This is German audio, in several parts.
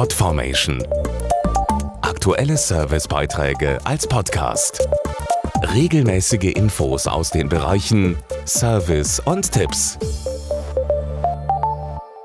Podformation. Aktuelle Servicebeiträge als Podcast. Regelmäßige Infos aus den Bereichen Service und Tipps.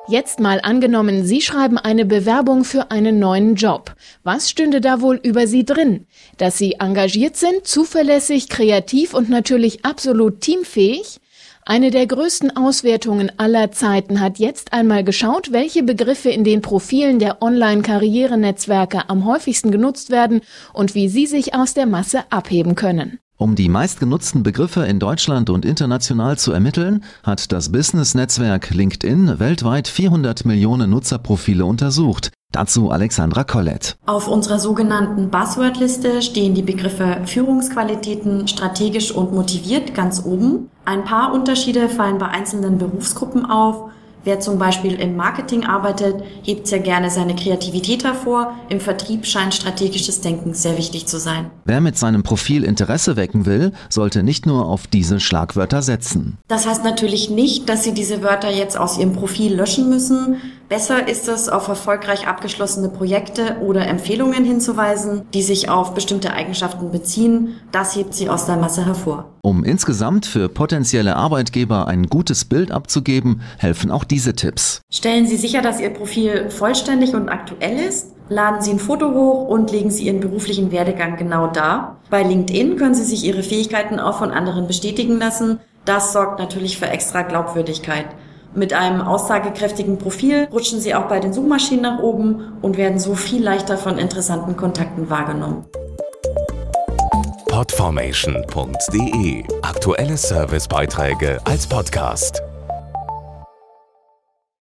Jetzt mal angenommen, Sie schreiben eine Bewerbung für einen neuen Job. Was stünde da wohl über Sie drin? Dass Sie engagiert sind, zuverlässig, kreativ und natürlich absolut teamfähig? Eine der größten Auswertungen aller Zeiten hat jetzt einmal geschaut, welche Begriffe in den Profilen der Online-Karrierenetzwerke am häufigsten genutzt werden und wie sie sich aus der Masse abheben können. Um die meistgenutzten Begriffe in Deutschland und international zu ermitteln, hat das Business-Netzwerk LinkedIn weltweit 400 Millionen Nutzerprofile untersucht. Dazu Alexandra Collett. Auf unserer sogenannten Buzzword-Liste stehen die Begriffe Führungsqualitäten, strategisch und motiviert ganz oben. Ein paar Unterschiede fallen bei einzelnen Berufsgruppen auf. Wer zum Beispiel im Marketing arbeitet, hebt sehr gerne seine Kreativität hervor. Im Vertrieb scheint strategisches Denken sehr wichtig zu sein. Wer mit seinem Profil Interesse wecken will, sollte nicht nur auf diese Schlagwörter setzen. Das heißt natürlich nicht, dass Sie diese Wörter jetzt aus Ihrem Profil löschen müssen. Besser ist es, auf erfolgreich abgeschlossene Projekte oder Empfehlungen hinzuweisen, die sich auf bestimmte Eigenschaften beziehen. Das hebt sie aus der Masse hervor. Um insgesamt für potenzielle Arbeitgeber ein gutes Bild abzugeben, helfen auch diese Tipps. Stellen Sie sicher, dass Ihr Profil vollständig und aktuell ist. Laden Sie ein Foto hoch und legen Sie Ihren beruflichen Werdegang genau dar. Bei LinkedIn können Sie sich Ihre Fähigkeiten auch von anderen bestätigen lassen. Das sorgt natürlich für extra Glaubwürdigkeit. Mit einem aussagekräftigen Profil rutschen Sie auch bei den Suchmaschinen nach oben und werden so viel leichter von interessanten Kontakten wahrgenommen. Podformation.de Aktuelle Servicebeiträge als Podcast.